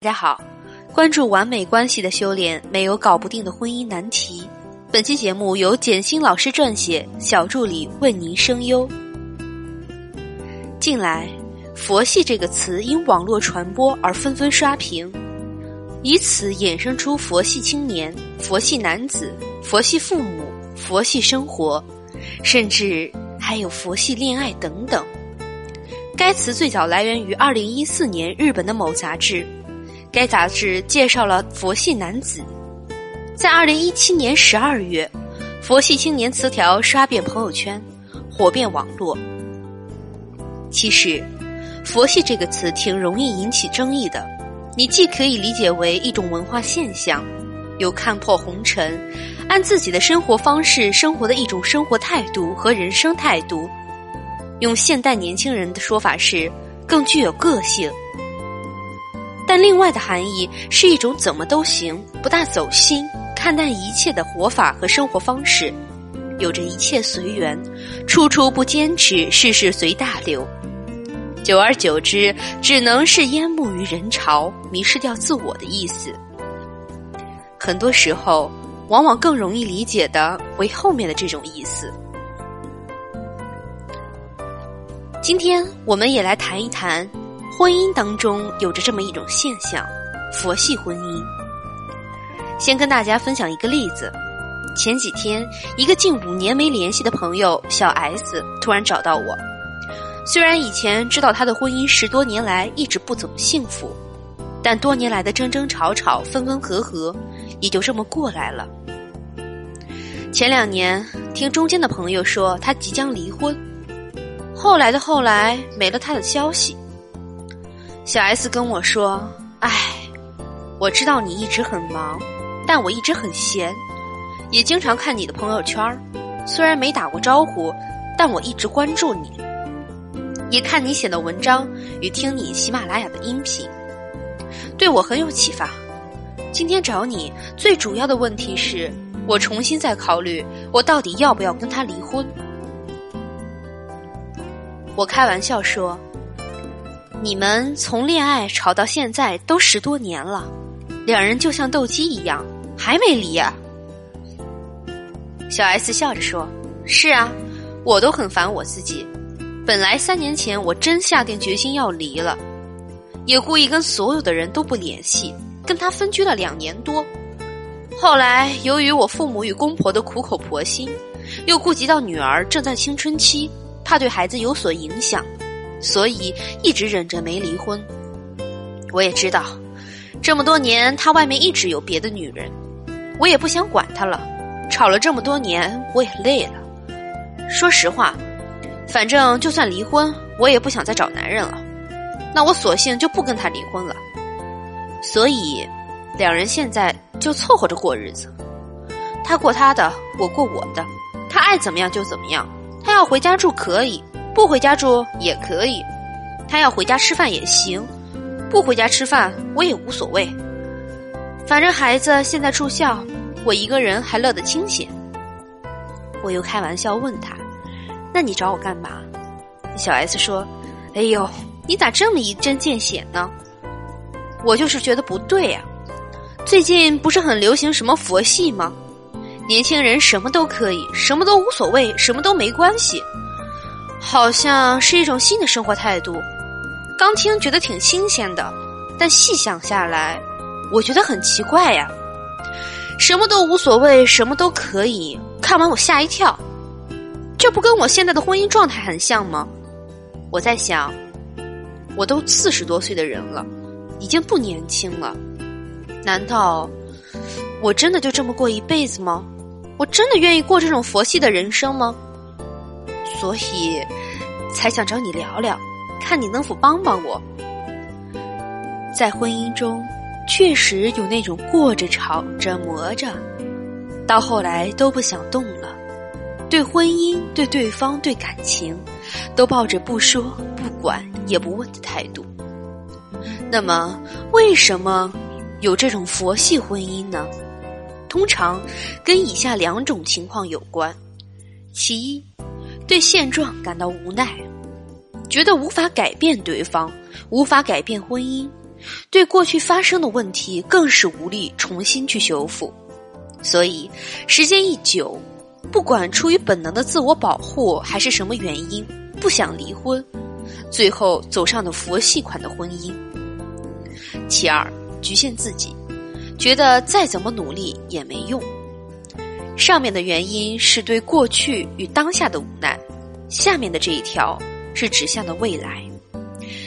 大家好，关注完美关系的修炼，没有搞不定的婚姻难题。本期节目由简心老师撰写，小助理为您声优。近来，“佛系”这个词因网络传播而纷纷刷屏，以此衍生出“佛系青年”“佛系男子”“佛系父母”“佛系生活”，甚至还有“佛系恋爱”等等。该词最早来源于二零一四年日本的某杂志。该杂志介绍了佛系男子，在二零一七年十二月，佛系青年词条刷遍朋友圈，火遍网络。其实，佛系这个词挺容易引起争议的。你既可以理解为一种文化现象，有看破红尘、按自己的生活方式生活的一种生活态度和人生态度；用现代年轻人的说法是，更具有个性。另外的含义是一种怎么都行、不大走心看淡一切的活法和生活方式，有着一切随缘，处处不坚持，事事随大流。久而久之，只能是淹没于人潮，迷失掉自我的意思。很多时候，往往更容易理解的为后面的这种意思。今天，我们也来谈一谈。婚姻当中有着这么一种现象，佛系婚姻。先跟大家分享一个例子：前几天，一个近五年没联系的朋友小 S 突然找到我。虽然以前知道他的婚姻十多年来一直不怎么幸福，但多年来的争争吵吵、分分合合，也就这么过来了。前两年听中间的朋友说他即将离婚，后来的后来没了他的消息。小 S 跟我说：“哎，我知道你一直很忙，但我一直很闲，也经常看你的朋友圈虽然没打过招呼，但我一直关注你，也看你写的文章与听你喜马拉雅的音频，对我很有启发。今天找你最主要的问题是我重新在考虑，我到底要不要跟他离婚？”我开玩笑说。你们从恋爱吵到现在都十多年了，两人就像斗鸡一样，还没离啊？小 S 笑着说：“是啊，我都很烦我自己。本来三年前我真下定决心要离了，也故意跟所有的人都不联系，跟他分居了两年多。后来由于我父母与公婆的苦口婆心，又顾及到女儿正在青春期，怕对孩子有所影响。”所以一直忍着没离婚。我也知道，这么多年他外面一直有别的女人，我也不想管他了。吵了这么多年，我也累了。说实话，反正就算离婚，我也不想再找男人了。那我索性就不跟他离婚了。所以，两人现在就凑合着过日子。他过他的，我过我的。他爱怎么样就怎么样。他要回家住可以。不回家住也可以，他要回家吃饭也行，不回家吃饭我也无所谓。反正孩子现在住校，我一个人还乐得清闲。我又开玩笑问他：“那你找我干嘛？”小 S 说：“哎呦，你咋这么一针见血呢？我就是觉得不对呀。最近不是很流行什么佛系吗？年轻人什么都可以，什么都无所谓，什么都没关系。”好像是一种新的生活态度，刚听觉得挺新鲜的，但细想下来，我觉得很奇怪呀。什么都无所谓，什么都可以，看完我吓一跳，这不跟我现在的婚姻状态很像吗？我在想，我都四十多岁的人了，已经不年轻了，难道我真的就这么过一辈子吗？我真的愿意过这种佛系的人生吗？所以，才想找你聊聊，看你能否帮帮我。在婚姻中，确实有那种过着、吵着、磨着，到后来都不想动了，对婚姻、对对方、对感情，都抱着不说、不管、也不问的态度。那么，为什么有这种佛系婚姻呢？通常跟以下两种情况有关：其一。对现状感到无奈，觉得无法改变对方，无法改变婚姻，对过去发生的问题更是无力重新去修复。所以，时间一久，不管出于本能的自我保护还是什么原因，不想离婚，最后走上了佛系款的婚姻。其二，局限自己，觉得再怎么努力也没用。上面的原因是对过去与当下的无奈，下面的这一条是指向的未来，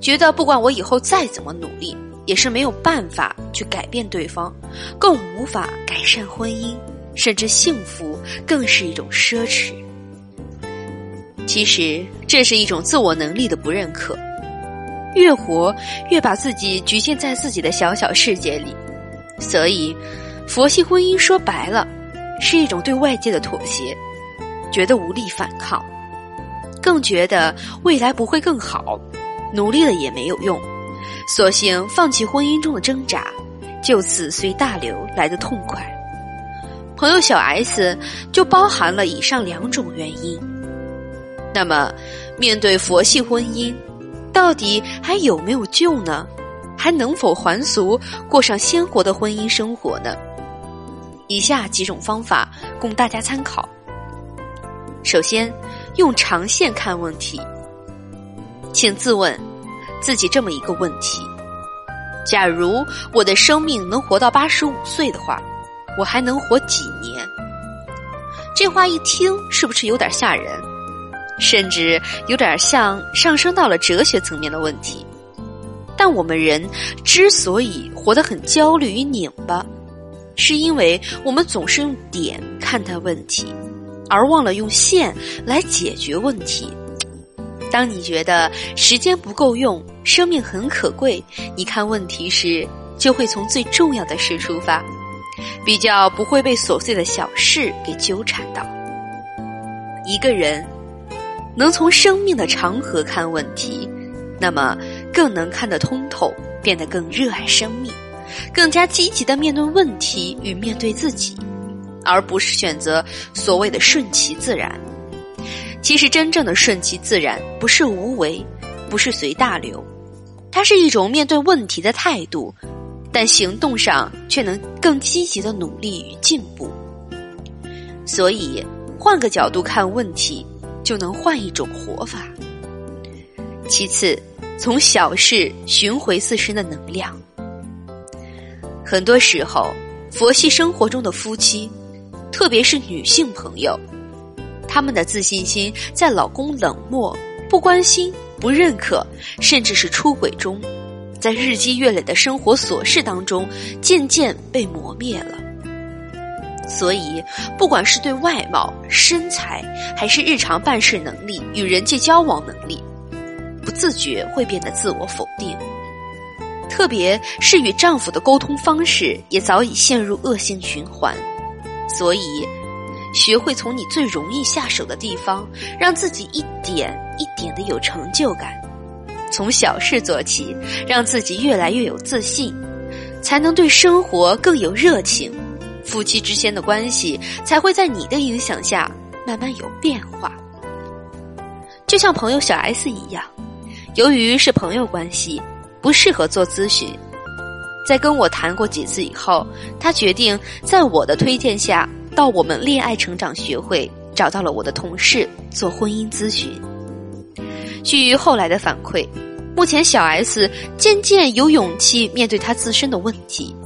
觉得不管我以后再怎么努力。也是没有办法去改变对方，更无法改善婚姻，甚至幸福更是一种奢侈。其实这是一种自我能力的不认可，越活越把自己局限在自己的小小世界里，所以佛系婚姻说白了是一种对外界的妥协，觉得无力反抗，更觉得未来不会更好，努力了也没有用。索性放弃婚姻中的挣扎，就此随大流来的痛快。朋友小 S 就包含了以上两种原因。那么，面对佛系婚姻，到底还有没有救呢？还能否还俗，过上鲜活的婚姻生活呢？以下几种方法供大家参考。首先，用长线看问题，请自问。自己这么一个问题：假如我的生命能活到八十五岁的话，我还能活几年？这话一听是不是有点吓人？甚至有点像上升到了哲学层面的问题。但我们人之所以活得很焦虑与拧巴，是因为我们总是用点看待问题，而忘了用线来解决问题。当你觉得时间不够用，生命很可贵，你看问题时就会从最重要的事出发，比较不会被琐碎的小事给纠缠到。一个人能从生命的长河看问题，那么更能看得通透，变得更热爱生命，更加积极的面对问题与面对自己，而不是选择所谓的顺其自然。其实，真正的顺其自然，不是无为，不是随大流，它是一种面对问题的态度，但行动上却能更积极的努力与进步。所以，换个角度看问题，就能换一种活法。其次，从小事寻回自身的能量。很多时候，佛系生活中的夫妻，特别是女性朋友。他们的自信心在老公冷漠、不关心、不认可，甚至是出轨中，在日积月累的生活琐事当中，渐渐被磨灭了。所以，不管是对外貌、身材，还是日常办事能力、与人际交往能力，不自觉会变得自我否定。特别是与丈夫的沟通方式，也早已陷入恶性循环。所以。学会从你最容易下手的地方，让自己一点一点的有成就感。从小事做起，让自己越来越有自信，才能对生活更有热情。夫妻之间的关系才会在你的影响下慢慢有变化。就像朋友小 S 一样，由于是朋友关系，不适合做咨询。在跟我谈过几次以后，他决定在我的推荐下。到我们恋爱成长学会找到了我的同事做婚姻咨询。据后来的反馈，目前小 S 渐渐有勇气面对她自身的问题，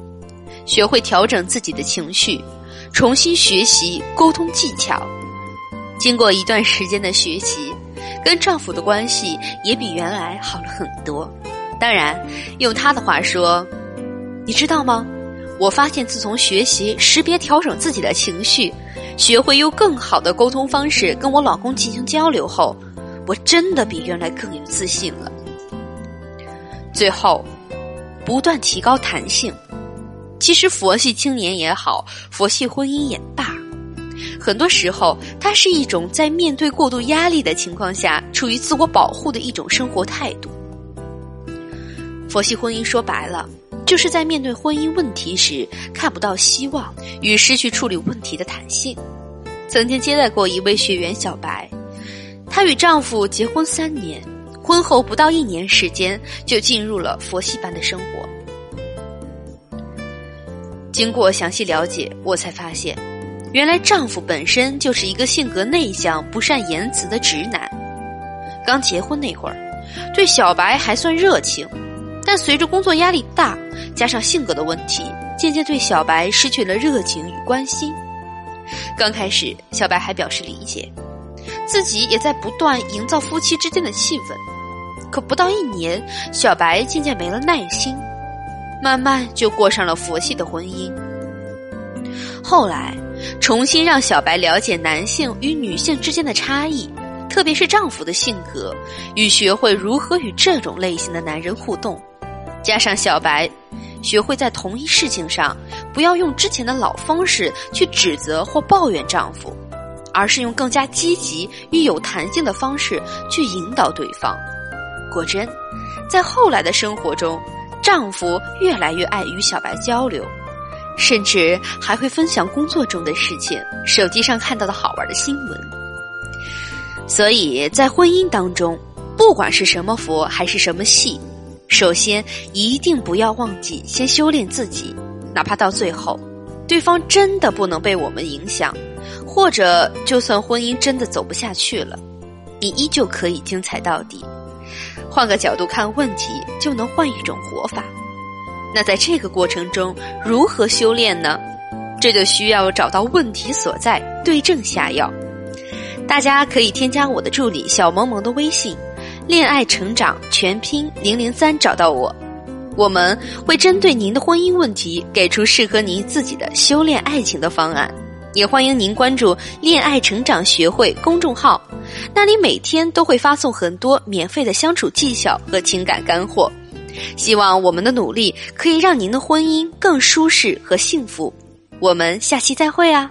学会调整自己的情绪，重新学习沟通技巧。经过一段时间的学习，跟丈夫的关系也比原来好了很多。当然，用他的话说，你知道吗？我发现，自从学习识别、调整自己的情绪，学会用更好的沟通方式跟我老公进行交流后，我真的比原来更有自信了。最后，不断提高弹性。其实，佛系青年也好，佛系婚姻也罢，很多时候，它是一种在面对过度压力的情况下，处于自我保护的一种生活态度。佛系婚姻说白了。就是在面对婚姻问题时看不到希望与失去处理问题的弹性。曾经接待过一位学员小白，她与丈夫结婚三年，婚后不到一年时间就进入了佛系般的生活。经过详细了解，我才发现，原来丈夫本身就是一个性格内向、不善言辞的直男。刚结婚那会儿，对小白还算热情，但随着工作压力大，加上性格的问题，渐渐对小白失去了热情与关心。刚开始，小白还表示理解，自己也在不断营造夫妻之间的气氛。可不到一年，小白渐渐没了耐心，慢慢就过上了佛系的婚姻。后来，重新让小白了解男性与女性之间的差异，特别是丈夫的性格，与学会如何与这种类型的男人互动，加上小白。学会在同一事情上，不要用之前的老方式去指责或抱怨丈夫，而是用更加积极与有弹性的方式去引导对方。果真，在后来的生活中，丈夫越来越爱与小白交流，甚至还会分享工作中的事情、手机上看到的好玩的新闻。所以在婚姻当中，不管是什么佛还是什么戏。首先，一定不要忘记先修炼自己，哪怕到最后，对方真的不能被我们影响，或者就算婚姻真的走不下去了，你依旧可以精彩到底。换个角度看问题，就能换一种活法。那在这个过程中，如何修炼呢？这就需要找到问题所在，对症下药。大家可以添加我的助理小萌萌的微信。恋爱成长全拼零零三找到我，我们会针对您的婚姻问题给出适合您自己的修炼爱情的方案。也欢迎您关注“恋爱成长学会”公众号，那里每天都会发送很多免费的相处技巧和情感干货。希望我们的努力可以让您的婚姻更舒适和幸福。我们下期再会啊！